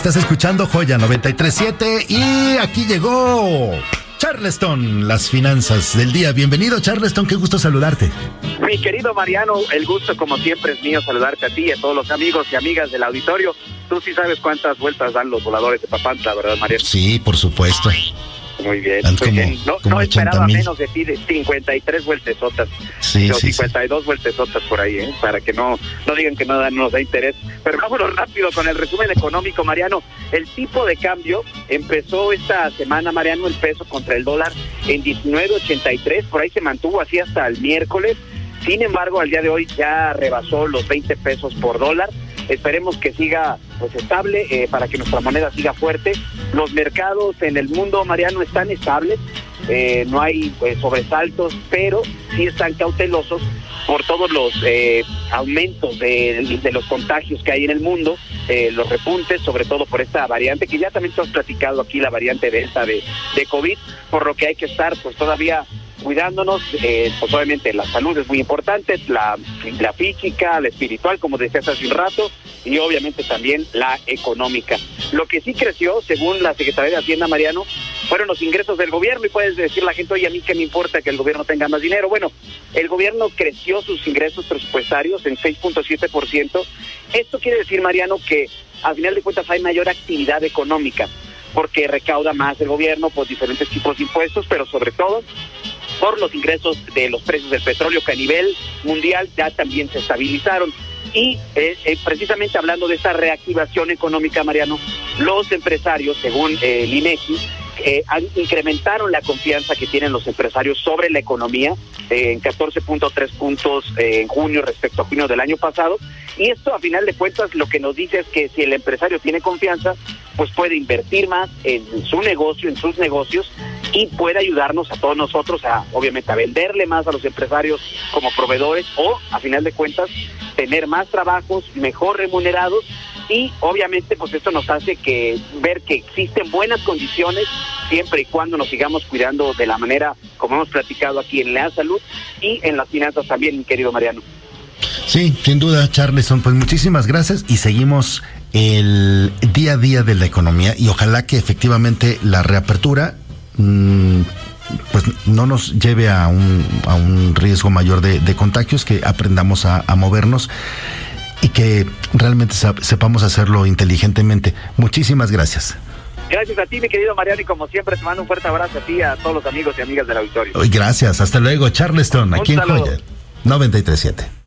Estás escuchando Joya 937 y aquí llegó Charleston, las finanzas del día. Bienvenido Charleston, qué gusto saludarte. Mi querido Mariano, el gusto como siempre es mío saludarte a ti y a todos los amigos y amigas del auditorio. Tú sí sabes cuántas vueltas dan los voladores de Papantla, ¿verdad, Mariano? Sí, por supuesto. Muy bien. Muy como- bien. No, como no 80 esperaba mil. menos de ti de 53 vueltesotas. Sí, o sí, sí. 52 vueltesotas por ahí, ¿eh? para que no, no digan que no, da- no nos da interés. Pero vámonos rápido con el resumen económico, Mariano. El tipo de cambio empezó esta semana, Mariano, el peso contra el dólar en 19.83, por ahí se mantuvo así hasta el miércoles. Sin embargo, al día de hoy ya rebasó los 20 pesos por dólar. Esperemos que siga pues estable eh, para que nuestra moneda siga fuerte. Los mercados en el mundo, Mariano, están estables. Eh, no hay pues, sobresaltos, pero sí están cautelosos por todos los eh, aumentos de, de los contagios que hay en el mundo, eh, los repuntes, sobre todo por esta variante que ya también tú has platicado aquí, la variante Delta de, de COVID, por lo que hay que estar pues todavía cuidándonos, eh, pues obviamente la salud es muy importante, la, física, la espiritual, como decías hace un rato, y obviamente también la económica. Lo que sí creció, según la Secretaría de Hacienda, Mariano, fueron los ingresos del gobierno y puedes decir la gente, oye, a mí qué me importa que el gobierno tenga más dinero. Bueno, el gobierno creció sus ingresos presupuestarios en 6.7%. Esto quiere decir, Mariano, que al final de cuentas hay mayor actividad económica porque recauda más el gobierno por diferentes tipos de impuestos, pero sobre todo por los ingresos de los precios del petróleo que a nivel mundial ya también se estabilizaron. Y eh, eh, precisamente hablando de esta reactivación económica, Mariano, los empresarios, según eh, el INEGI, eh, han, incrementaron la confianza que tienen los empresarios sobre la economía eh, en 14.3 puntos en junio respecto a junio del año pasado. Y esto, a final de cuentas, lo que nos dice es que si el empresario tiene confianza, pues puede invertir más en su negocio, en sus negocios, y puede ayudarnos a todos nosotros a, obviamente, a venderle más a los empresarios como proveedores o, a final de cuentas, tener más trabajos mejor remunerados y obviamente pues esto nos hace que ver que existen buenas condiciones siempre y cuando nos sigamos cuidando de la manera como hemos platicado aquí en la salud y en las finanzas también, mi querido Mariano. Sí, sin duda, Charleston, pues muchísimas gracias y seguimos el día a día de la economía y ojalá que efectivamente la reapertura pues no nos lleve a un, a un riesgo mayor de, de contagios, que aprendamos a, a movernos y que realmente sepamos hacerlo inteligentemente. Muchísimas gracias. Gracias a ti, mi querido Mariano, y como siempre te mando un fuerte abrazo a ti y a todos los amigos y amigas del auditorio. Gracias, hasta luego, Charleston, Un aquí en. Joya 937.